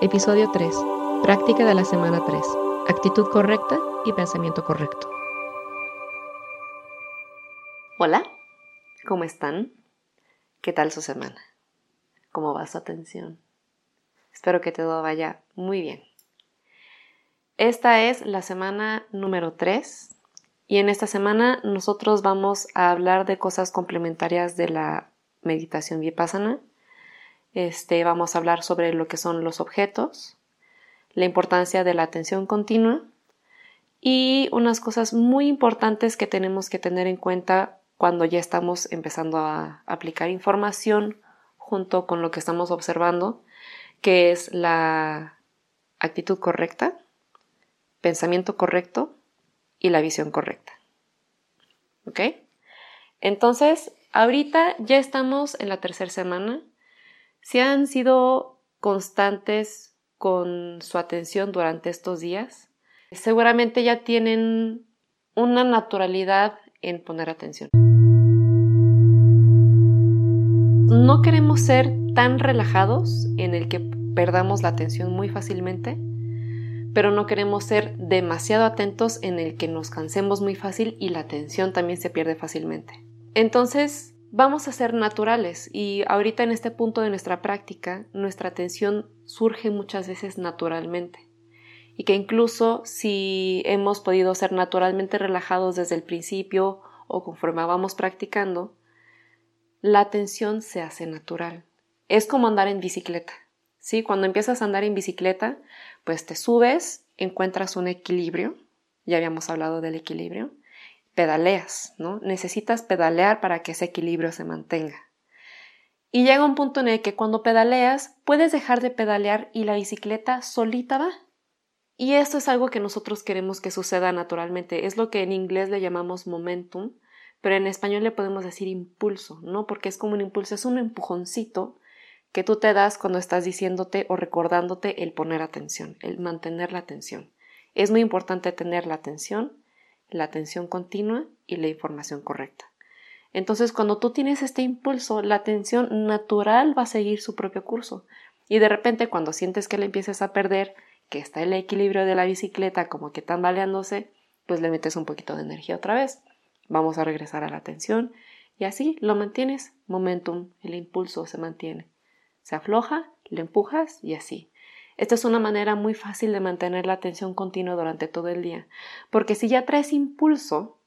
Episodio 3. Práctica de la semana 3. Actitud correcta y pensamiento correcto. Hola, ¿cómo están? ¿Qué tal su semana? ¿Cómo va su atención? Espero que todo vaya muy bien. Esta es la semana número 3 y en esta semana nosotros vamos a hablar de cosas complementarias de la meditación vipassana este, vamos a hablar sobre lo que son los objetos, la importancia de la atención continua y unas cosas muy importantes que tenemos que tener en cuenta cuando ya estamos empezando a aplicar información junto con lo que estamos observando, que es la actitud correcta, pensamiento correcto y la visión correcta. ¿Ok? Entonces, ahorita ya estamos en la tercera semana si han sido constantes con su atención durante estos días, seguramente ya tienen una naturalidad en poner atención. No queremos ser tan relajados en el que perdamos la atención muy fácilmente, pero no queremos ser demasiado atentos en el que nos cansemos muy fácil y la atención también se pierde fácilmente. Entonces, vamos a ser naturales y ahorita en este punto de nuestra práctica nuestra atención surge muchas veces naturalmente y que incluso si hemos podido ser naturalmente relajados desde el principio o conforme vamos practicando, la atención se hace natural. Es como andar en bicicleta. ¿sí? Cuando empiezas a andar en bicicleta, pues te subes, encuentras un equilibrio, ya habíamos hablado del equilibrio, pedaleas, ¿no? Necesitas pedalear para que ese equilibrio se mantenga. Y llega un punto en el que cuando pedaleas puedes dejar de pedalear y la bicicleta solita va. Y esto es algo que nosotros queremos que suceda naturalmente. Es lo que en inglés le llamamos momentum, pero en español le podemos decir impulso, ¿no? Porque es como un impulso, es un empujoncito que tú te das cuando estás diciéndote o recordándote el poner atención, el mantener la atención. Es muy importante tener la atención la atención continua y la información correcta. Entonces, cuando tú tienes este impulso, la atención natural va a seguir su propio curso. Y de repente, cuando sientes que le empiezas a perder, que está el equilibrio de la bicicleta como que tambaleándose, pues le metes un poquito de energía otra vez. Vamos a regresar a la atención y así lo mantienes. Momentum, el impulso se mantiene. Se afloja, le empujas y así. Esta es una manera muy fácil de mantener la atención continua durante todo el día, porque si ya traes impulso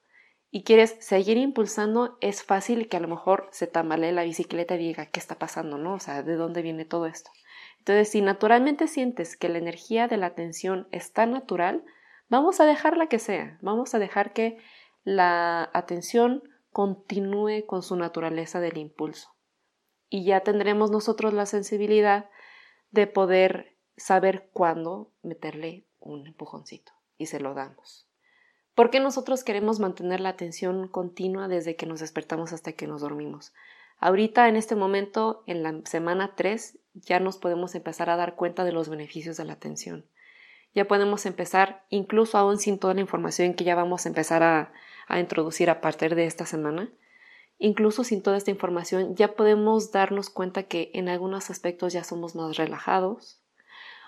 y quieres seguir impulsando, es fácil que a lo mejor se tambalee la bicicleta y diga, ¿qué está pasando? ¿No? O sea, ¿de dónde viene todo esto? Entonces, si naturalmente sientes que la energía de la atención está natural, vamos a dejarla que sea, vamos a dejar que la atención continúe con su naturaleza del impulso. Y ya tendremos nosotros la sensibilidad de poder saber cuándo meterle un empujoncito y se lo damos. ¿Por qué nosotros queremos mantener la atención continua desde que nos despertamos hasta que nos dormimos? Ahorita, en este momento, en la semana 3, ya nos podemos empezar a dar cuenta de los beneficios de la atención. Ya podemos empezar, incluso aún sin toda la información que ya vamos a empezar a, a introducir a partir de esta semana, incluso sin toda esta información, ya podemos darnos cuenta que en algunos aspectos ya somos más relajados,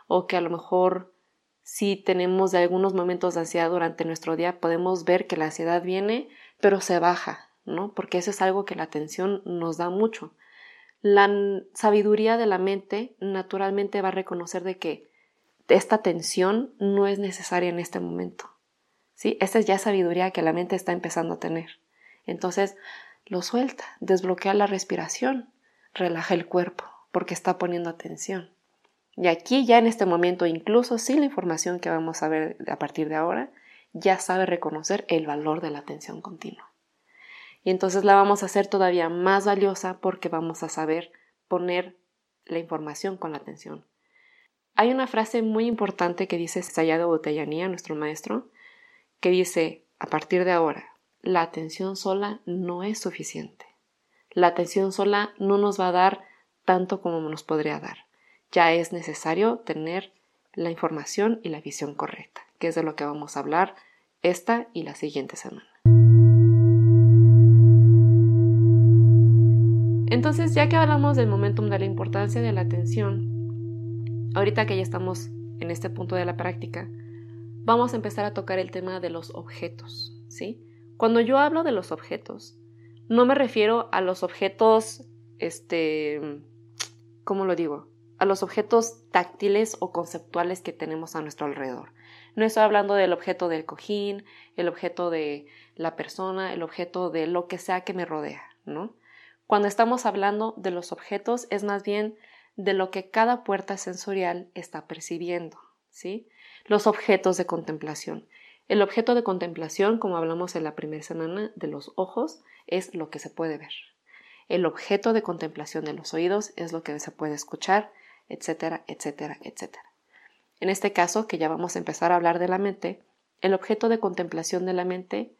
o que a lo mejor si tenemos algunos momentos de ansiedad durante nuestro día, podemos ver que la ansiedad viene, pero se baja, ¿no? Porque eso es algo que la atención nos da mucho. La sabiduría de la mente naturalmente va a reconocer de que esta tensión no es necesaria en este momento. ¿Sí? Esta es ya sabiduría que la mente está empezando a tener. Entonces, lo suelta, desbloquea la respiración, relaja el cuerpo, porque está poniendo atención. Y aquí ya en este momento, incluso sin la información que vamos a ver a partir de ahora, ya sabe reconocer el valor de la atención continua. Y entonces la vamos a hacer todavía más valiosa porque vamos a saber poner la información con la atención. Hay una frase muy importante que dice Sayado Botellanía, nuestro maestro, que dice, a partir de ahora, la atención sola no es suficiente. La atención sola no nos va a dar tanto como nos podría dar ya es necesario tener la información y la visión correcta, que es de lo que vamos a hablar esta y la siguiente semana. Entonces, ya que hablamos del momentum de la importancia de la atención, ahorita que ya estamos en este punto de la práctica, vamos a empezar a tocar el tema de los objetos, ¿sí? Cuando yo hablo de los objetos, no me refiero a los objetos, este, ¿cómo lo digo? A los objetos táctiles o conceptuales que tenemos a nuestro alrededor. No estoy hablando del objeto del cojín, el objeto de la persona, el objeto de lo que sea que me rodea, ¿no? Cuando estamos hablando de los objetos es más bien de lo que cada puerta sensorial está percibiendo, ¿sí? Los objetos de contemplación. El objeto de contemplación, como hablamos en la primera semana de los ojos, es lo que se puede ver. El objeto de contemplación de los oídos es lo que se puede escuchar, etcétera, etcétera, etcétera. En este caso, que ya vamos a empezar a hablar de la mente, el objeto de contemplación de la mente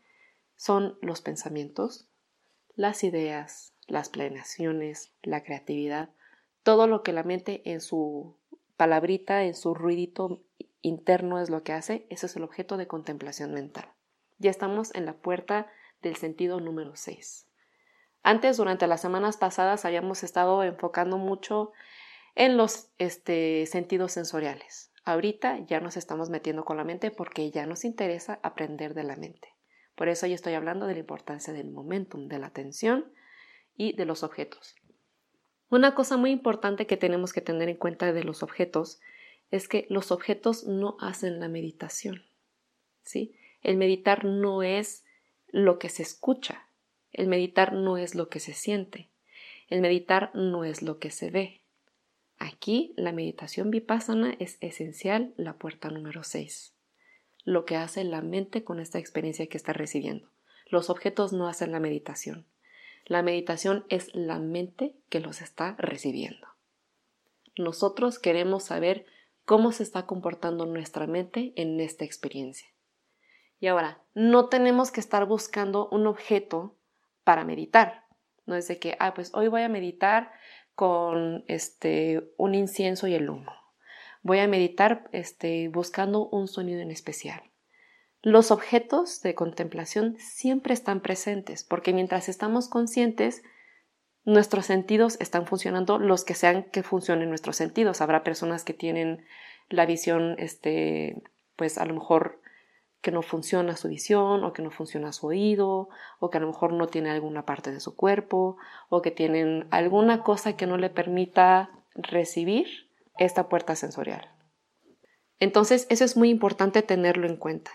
son los pensamientos, las ideas, las planeaciones, la creatividad, todo lo que la mente en su palabrita, en su ruidito interno es lo que hace, ese es el objeto de contemplación mental. Ya estamos en la puerta del sentido número 6. Antes, durante las semanas pasadas, habíamos estado enfocando mucho en los este, sentidos sensoriales. Ahorita ya nos estamos metiendo con la mente porque ya nos interesa aprender de la mente. Por eso yo estoy hablando de la importancia del momentum, de la atención y de los objetos. Una cosa muy importante que tenemos que tener en cuenta de los objetos es que los objetos no hacen la meditación. ¿sí? El meditar no es lo que se escucha, el meditar no es lo que se siente, el meditar no es lo que se ve. Aquí la meditación vipassana es esencial, la puerta número 6. Lo que hace la mente con esta experiencia que está recibiendo. Los objetos no hacen la meditación. La meditación es la mente que los está recibiendo. Nosotros queremos saber cómo se está comportando nuestra mente en esta experiencia. Y ahora, no tenemos que estar buscando un objeto para meditar. No es de que, ah, pues hoy voy a meditar con este un incienso y el humo. Voy a meditar este, buscando un sonido en especial. Los objetos de contemplación siempre están presentes porque mientras estamos conscientes, nuestros sentidos están funcionando los que sean que funcionen nuestros sentidos. Habrá personas que tienen la visión, este, pues a lo mejor que no funciona su visión o que no funciona su oído o que a lo mejor no tiene alguna parte de su cuerpo o que tienen alguna cosa que no le permita recibir esta puerta sensorial. Entonces, eso es muy importante tenerlo en cuenta.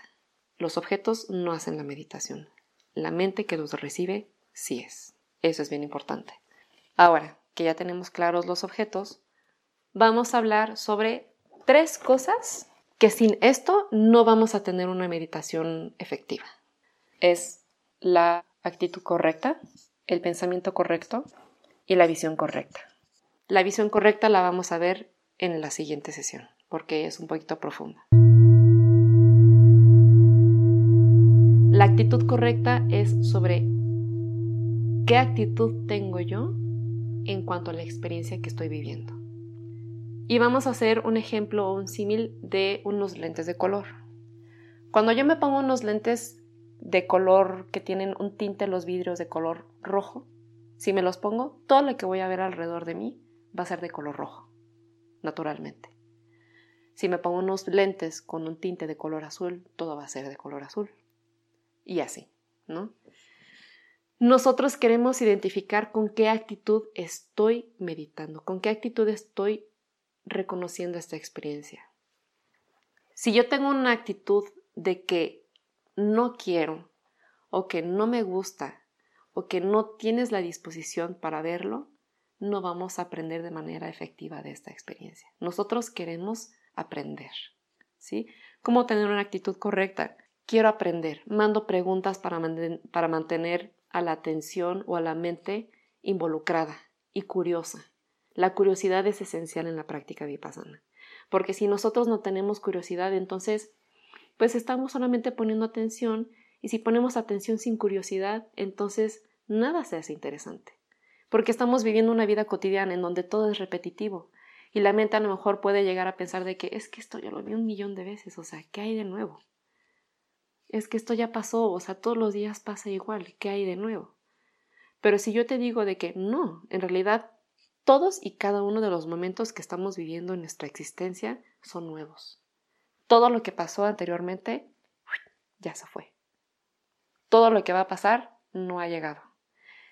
Los objetos no hacen la meditación. La mente que los recibe sí es. Eso es bien importante. Ahora que ya tenemos claros los objetos, vamos a hablar sobre tres cosas que sin esto no vamos a tener una meditación efectiva. Es la actitud correcta, el pensamiento correcto y la visión correcta. La visión correcta la vamos a ver en la siguiente sesión porque es un poquito profunda. La actitud correcta es sobre qué actitud tengo yo en cuanto a la experiencia que estoy viviendo. Y vamos a hacer un ejemplo o un símil de unos lentes de color. Cuando yo me pongo unos lentes de color que tienen un tinte los vidrios de color rojo, si me los pongo, todo lo que voy a ver alrededor de mí va a ser de color rojo, naturalmente. Si me pongo unos lentes con un tinte de color azul, todo va a ser de color azul. Y así, ¿no? Nosotros queremos identificar con qué actitud estoy meditando, con qué actitud estoy reconociendo esta experiencia. Si yo tengo una actitud de que no quiero o que no me gusta o que no tienes la disposición para verlo, no vamos a aprender de manera efectiva de esta experiencia. Nosotros queremos aprender, ¿sí? ¿Cómo tener una actitud correcta? Quiero aprender. Mando preguntas para, para mantener a la atención o a la mente involucrada y curiosa. La curiosidad es esencial en la práctica vipassana, porque si nosotros no tenemos curiosidad, entonces pues estamos solamente poniendo atención y si ponemos atención sin curiosidad, entonces nada se hace interesante, porque estamos viviendo una vida cotidiana en donde todo es repetitivo y la mente a lo mejor puede llegar a pensar de que es que esto ya lo vi un millón de veces, o sea, ¿qué hay de nuevo? Es que esto ya pasó, o sea, todos los días pasa igual, ¿qué hay de nuevo? Pero si yo te digo de que no, en realidad Todos y cada uno de los momentos que estamos viviendo en nuestra existencia son nuevos. Todo lo que pasó anteriormente ya se fue. Todo lo que va a pasar no ha llegado.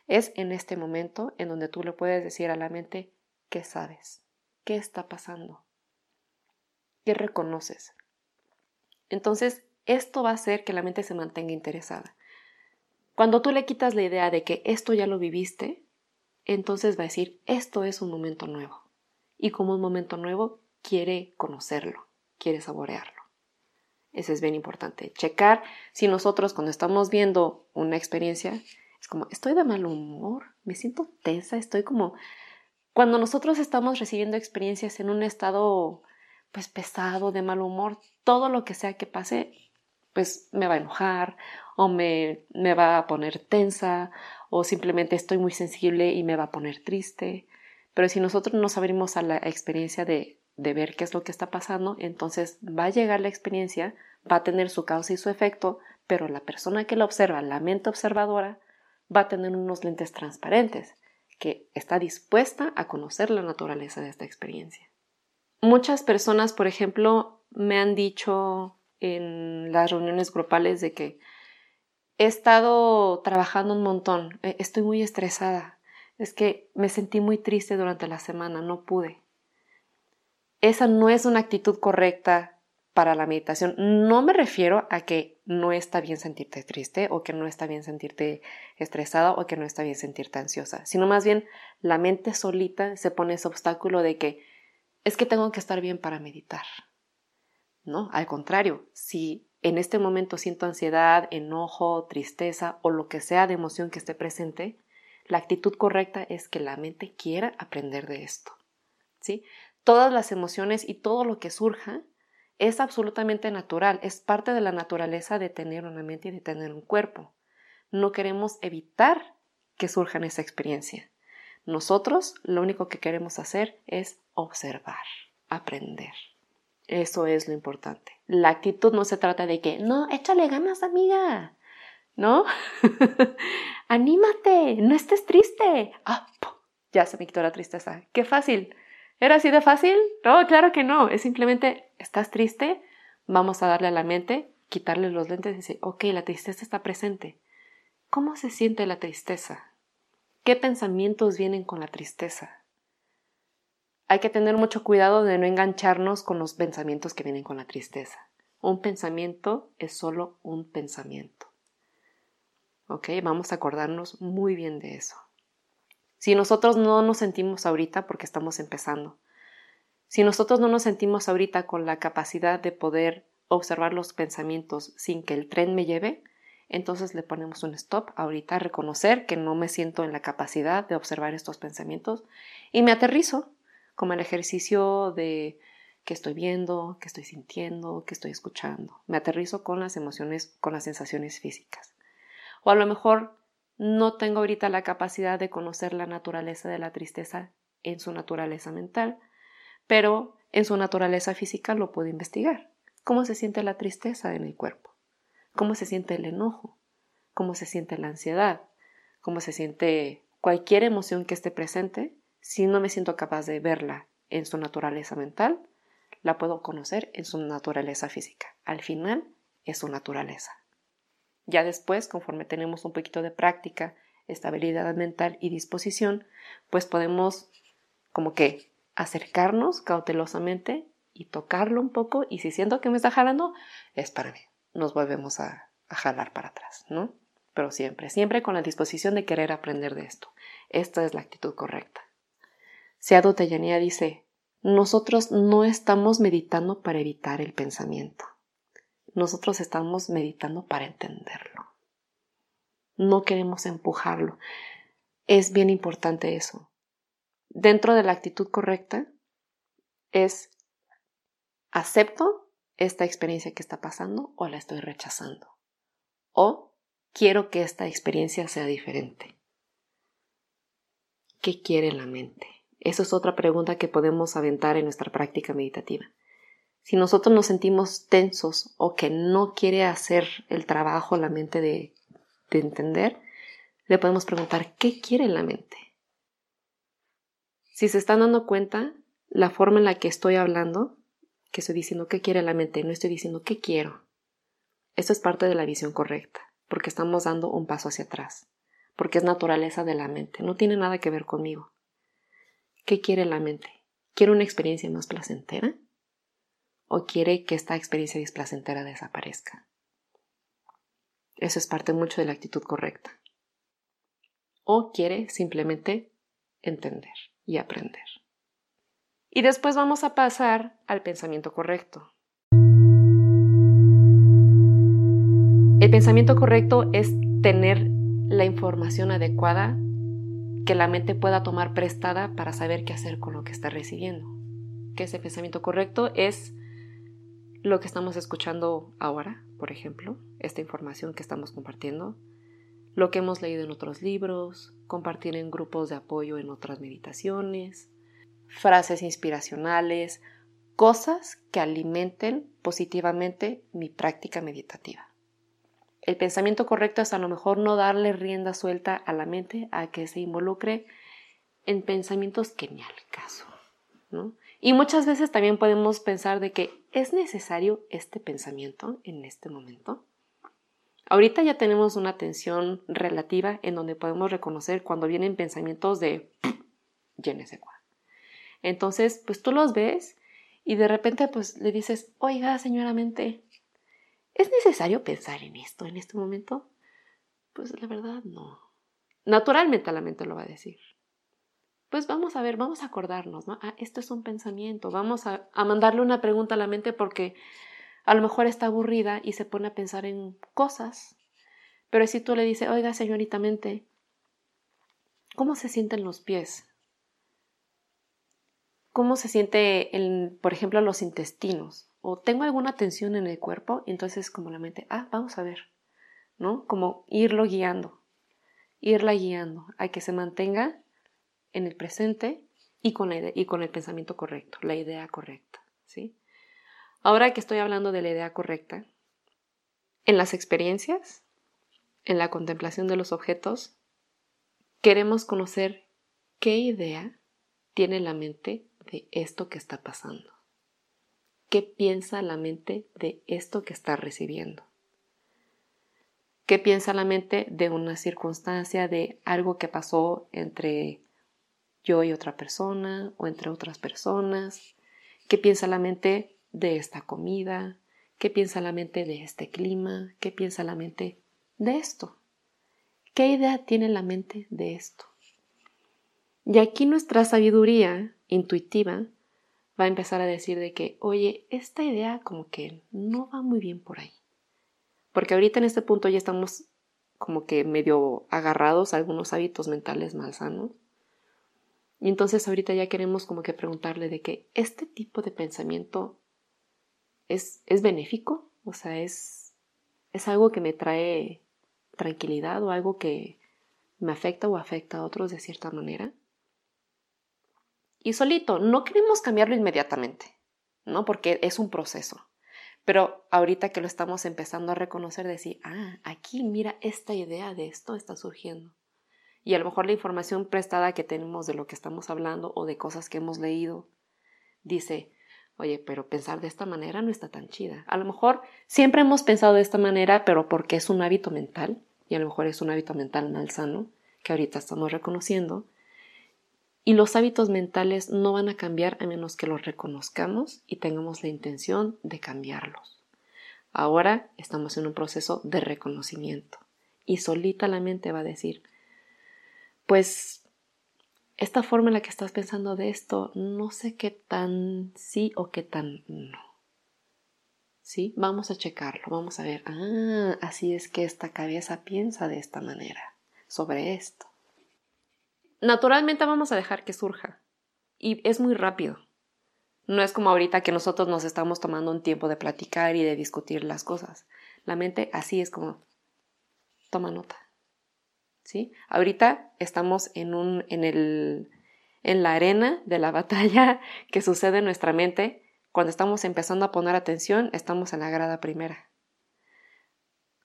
Es en este momento en donde tú le puedes decir a la mente qué sabes, qué está pasando, qué reconoces. Entonces, esto va a hacer que la mente se mantenga interesada. Cuando tú le quitas la idea de que esto ya lo viviste, entonces va a decir, esto es un momento nuevo. Y como un momento nuevo, quiere conocerlo, quiere saborearlo. Eso es bien importante. Checar si nosotros cuando estamos viendo una experiencia, es como, estoy de mal humor, me siento tensa, estoy como... Cuando nosotros estamos recibiendo experiencias en un estado pues pesado, de mal humor, todo lo que sea que pase, pues me va a enojar o me, me va a poner tensa o simplemente estoy muy sensible y me va a poner triste. Pero si nosotros nos abrimos a la experiencia de, de ver qué es lo que está pasando, entonces va a llegar la experiencia, va a tener su causa y su efecto, pero la persona que la observa, la mente observadora, va a tener unos lentes transparentes, que está dispuesta a conocer la naturaleza de esta experiencia. Muchas personas, por ejemplo, me han dicho en las reuniones grupales de que he estado trabajando un montón, e, estoy muy estresada, es que me sentí muy triste durante la semana, no pude. Esa no es una actitud correcta para la meditación. No me refiero a que no está bien sentirte triste o que no está bien sentirte estresada o que no está bien sentirte ansiosa, sino más bien la mente solita se pone ese obstáculo de que es que tengo que estar bien para meditar. ¿No? Al contrario, si en este momento siento ansiedad, enojo, tristeza o lo que sea de emoción que esté presente, la actitud correcta es que la mente quiera aprender de esto. ¿Sí? Todas las emociones y todo lo que surja es absolutamente natural, es parte de la naturaleza de tener una mente y de tener un cuerpo. No queremos evitar que surja esa experiencia. Nosotros lo único que queremos hacer es observar, aprender. Eso es lo importante. La actitud no se trata de que, no, échale ganas, amiga. ¿No? Anímate, no estés triste. Ah, ya se me quitó la tristeza. Qué fácil. ¿Era así de fácil? No, claro que no. Es simplemente, ¿estás triste? Vamos a darle a la mente, quitarle los lentes y decir, ok, la tristeza está presente. ¿Cómo se siente la tristeza? ¿Qué pensamientos vienen con la tristeza? Hay que tener mucho cuidado de no engancharnos con los pensamientos que vienen con la tristeza. Un pensamiento es solo un pensamiento. ¿Ok? Vamos a acordarnos muy bien de eso. Si nosotros no nos sentimos ahorita porque estamos empezando, si nosotros no nos sentimos ahorita con la capacidad de poder observar los pensamientos sin que el tren me lleve, entonces le ponemos un stop ahorita, reconocer que no me siento en la capacidad de observar estos pensamientos y me aterrizo como el ejercicio de qué estoy viendo, qué estoy sintiendo, qué estoy escuchando. Me aterrizo con las emociones, con las sensaciones físicas. O a lo mejor no tengo ahorita la capacidad de conocer la naturaleza de la tristeza en su naturaleza mental, pero en su naturaleza física lo puedo investigar. ¿Cómo se siente la tristeza en el cuerpo? ¿Cómo se siente el enojo? ¿Cómo se siente la ansiedad? ¿Cómo se siente cualquier emoción que esté presente? Si no me siento capaz de verla en su naturaleza mental, la puedo conocer en su naturaleza física. Al final es su naturaleza. Ya después, conforme tenemos un poquito de práctica, estabilidad mental y disposición, pues podemos como que acercarnos cautelosamente y tocarlo un poco y si siento que me está jalando, es para mí. Nos volvemos a, a jalar para atrás, ¿no? Pero siempre, siempre con la disposición de querer aprender de esto. Esta es la actitud correcta. Seado Teyanía dice, nosotros no estamos meditando para evitar el pensamiento. Nosotros estamos meditando para entenderlo. No queremos empujarlo. Es bien importante eso. Dentro de la actitud correcta es acepto esta experiencia que está pasando o la estoy rechazando. O quiero que esta experiencia sea diferente. ¿Qué quiere la mente? Esa es otra pregunta que podemos aventar en nuestra práctica meditativa. Si nosotros nos sentimos tensos o que no quiere hacer el trabajo la mente de, entender, le podemos preguntar, ¿qué quiere la mente? Si se están dando cuenta, la forma en la que estoy hablando, que estoy diciendo qué quiere la mente, no estoy diciendo qué quiero. Esto es parte de la visión correcta, porque estamos dando un paso hacia atrás, porque es naturaleza de la mente, no tiene nada que ver conmigo. ¿Qué quiere la mente? ¿Quiere una experiencia más placentera? ¿O quiere que esta experiencia displacentera desaparezca? Eso es parte mucho de la actitud correcta. O quiere simplemente entender y aprender. Y después vamos a pasar al pensamiento correcto. El pensamiento correcto es tener la información adecuada que la mente pueda tomar prestada para saber qué hacer con lo que está recibiendo. Que ese pensamiento correcto es lo que estamos escuchando ahora, por ejemplo, esta información que estamos compartiendo, lo que hemos leído en otros libros, compartir en grupos de apoyo en otras meditaciones, frases inspiracionales, cosas que alimenten positivamente mi práctica meditativa. El pensamiento correcto es a lo mejor no darle rienda suelta a la mente a que se involucre en pensamientos que ni al caso, ¿no? Y muchas veces también podemos pensar de que es necesario este pensamiento en este momento. Ahorita ya tenemos una atención relativa en donde podemos reconocer cuando vienen pensamientos de llénese cuá. Entonces, pues tú los ves y de repente pues le dices, oiga, señora mente, ¿Es necesario pensar en esto en este momento? Pues la verdad no. Naturalmente la mente lo va a decir. Pues vamos a ver, vamos a acordarnos, ¿no? Ah, esto es un pensamiento, vamos a, a mandarle una pregunta a la mente porque a lo mejor está aburrida y se pone a pensar en cosas. Pero si tú le dices, oiga, señorita mente, ¿cómo se sienten los pies? ¿Cómo se siente, por ejemplo, los intestinos? o tengo alguna tensión en el cuerpo, entonces como la mente, ah, vamos a ver, ¿no? Como irlo guiando, irla guiando a que se mantenga en el presente y con, la y con el pensamiento correcto, la idea correcta, ¿sí? Ahora que estoy hablando de la idea correcta, en las experiencias, en la contemplación de los objetos, queremos conocer qué idea tiene la mente esto que está pasando qué piensa la mente de esto que está recibiendo. ¿Qué piensa la mente de una circunstancia, de algo que pasó entre yo y otra persona o entre otras personas? ¿Qué piensa la mente de esta comida? ¿Qué piensa la mente de este clima? ¿Qué piensa la mente de esto? ¿Qué idea tiene la mente de esto? Y aquí nuestra sabiduría intuitiva va a empezar a decir de que, oye, esta idea como que no va muy bien por ahí. Porque ahorita en este punto ya estamos como que medio agarrados a algunos hábitos mentales malsanos. Y entonces ahorita ya queremos como que preguntarle de que este tipo de pensamiento es, es benéfico, o sea, es, es algo que me trae tranquilidad o algo que me afecta o afecta a otros de cierta manera y solito. No queremos cambiarlo inmediatamente, ¿no? Porque es un proceso. Pero ahorita que lo estamos empezando a reconocer, decir, ah, aquí mira, esta idea de esto está surgiendo. Y a lo mejor la información prestada que tenemos de lo que estamos hablando o de cosas que hemos leído, dice, oye, pero pensar de esta manera no está tan chida. A lo mejor siempre hemos pensado de esta manera, pero porque es un hábito mental, y a lo mejor es un hábito mental malsano, que ahorita estamos reconociendo, y los hábitos mentales no van a cambiar a menos que los reconozcamos y tengamos la intención de cambiarlos. Ahora estamos en un proceso de reconocimiento y solita la mente va a decir, pues esta forma en la que estás pensando de esto, no sé qué tan sí o qué tan no. ¿Sí? Vamos a checarlo, vamos a ver, ah, así es que esta cabeza piensa de esta manera sobre esto naturalmente vamos a dejar que surja. Y es muy rápido. No es como ahorita que nosotros nos estamos tomando un tiempo de platicar y de discutir las cosas. La mente así es como toma nota. ¿Sí? Ahorita estamos en un en el en la arena de la batalla que sucede en nuestra mente. Cuando estamos empezando a poner atención, estamos en la grada primera.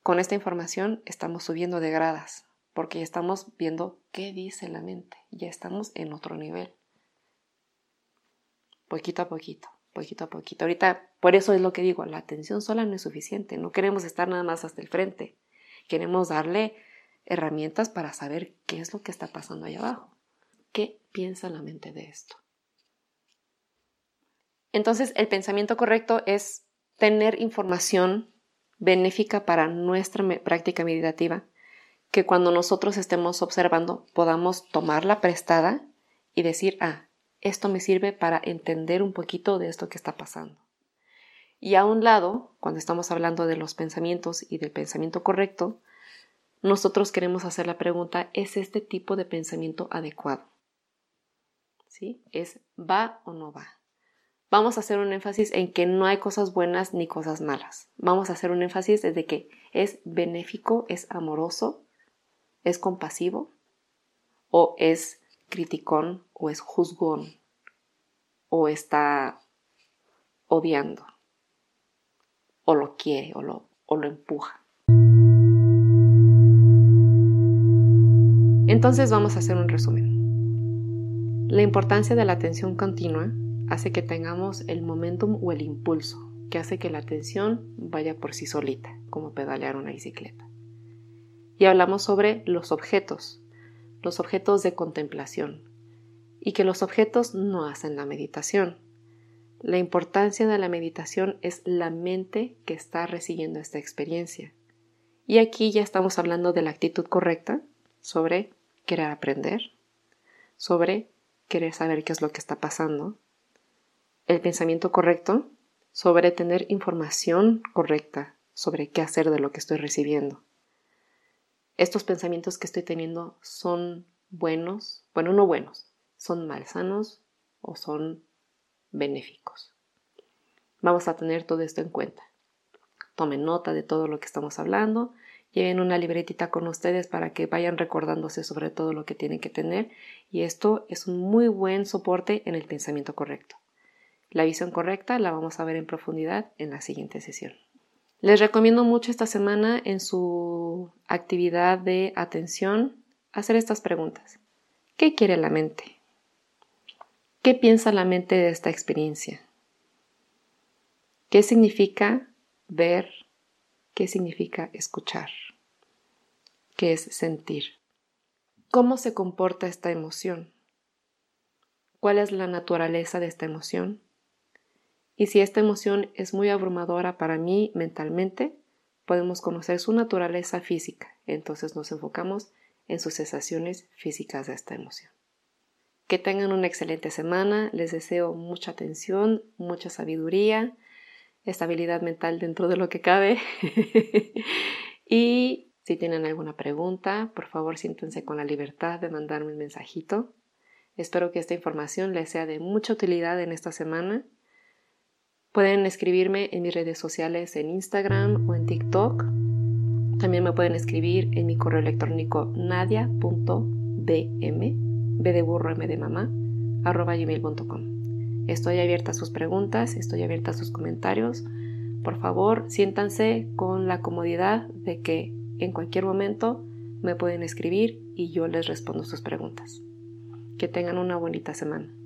Con esta información estamos subiendo de gradas porque ya estamos viendo qué dice la mente, ya estamos en otro nivel. poquito a poquito, poquito a poquito. Ahorita, por eso es lo que digo, la atención sola no es suficiente, no queremos estar nada más hasta el frente, queremos darle herramientas para saber qué es lo que está pasando ahí abajo. ¿Qué piensa la mente de esto? Entonces, el pensamiento correcto es tener información benéfica para nuestra práctica meditativa, que cuando nosotros estemos observando podamos tomarla prestada y decir, ah, esto me sirve para entender un poquito de esto que está pasando. Y a un lado, cuando estamos hablando de los pensamientos y del pensamiento correcto, nosotros queremos hacer la pregunta, ¿es este tipo de pensamiento adecuado? ¿Sí? ¿Es va o no va? Vamos a hacer un énfasis en que no hay cosas buenas ni cosas malas. Vamos a hacer un énfasis desde que es benéfico, es amoroso, es compasivo o es criticón o es juzgón o está odiando o lo quiere o lo, o lo empuja. Entonces vamos a hacer un resumen. La importancia de la atención continua hace que tengamos el momentum o el impulso, que hace que la atención vaya por sí solita, como pedalear una bicicleta. Y hablamos sobre los objetos, los objetos de contemplación, y que los objetos no hacen la meditación. La importancia de la meditación es la mente que está recibiendo esta experiencia. Y aquí ya estamos hablando de la actitud correcta sobre querer aprender, sobre querer saber qué es lo que está pasando, el pensamiento correcto, sobre tener información correcta sobre qué hacer de lo que estoy recibiendo. Estos pensamientos que estoy teniendo son buenos, bueno, no buenos, son malsanos o son benéficos. Vamos a tener todo esto en cuenta. Tomen nota de todo lo que estamos hablando Lleven una libretita con ustedes para que vayan recordándose sobre todo lo que tienen que tener y esto es un muy buen soporte en el pensamiento correcto. La visión correcta la vamos a ver en profundidad en la siguiente sesión. Les recomiendo mucho esta semana en su actividad de atención hacer estas preguntas. ¿Qué quiere la mente? ¿Qué piensa la mente de esta experiencia? ¿Qué significa ver qué significa escuchar, qué es sentir, cómo se comporta esta emoción, cuál es la naturaleza de esta emoción y si esta emoción es muy abrumadora para mí mentalmente, podemos conocer su naturaleza física, entonces nos enfocamos en sus sensaciones físicas de esta emoción. Que tengan una excelente semana, les deseo mucha atención, mucha sabiduría, estabilidad mental dentro de lo que cabe. y si tienen alguna pregunta, por favor siéntense con la libertad de mandarme un mensajito. Espero que esta información les sea de mucha utilidad en esta semana. Pueden escribirme en mis redes sociales en Instagram o en TikTok. También me pueden escribir en mi correo electrónico nadia.bm, b arroba gmail.com. Estoy abierta a sus preguntas, estoy abierta a sus comentarios. Por favor, siéntanse con la comodidad de que en cualquier momento me pueden escribir y yo les respondo sus preguntas. Que tengan una bonita semana.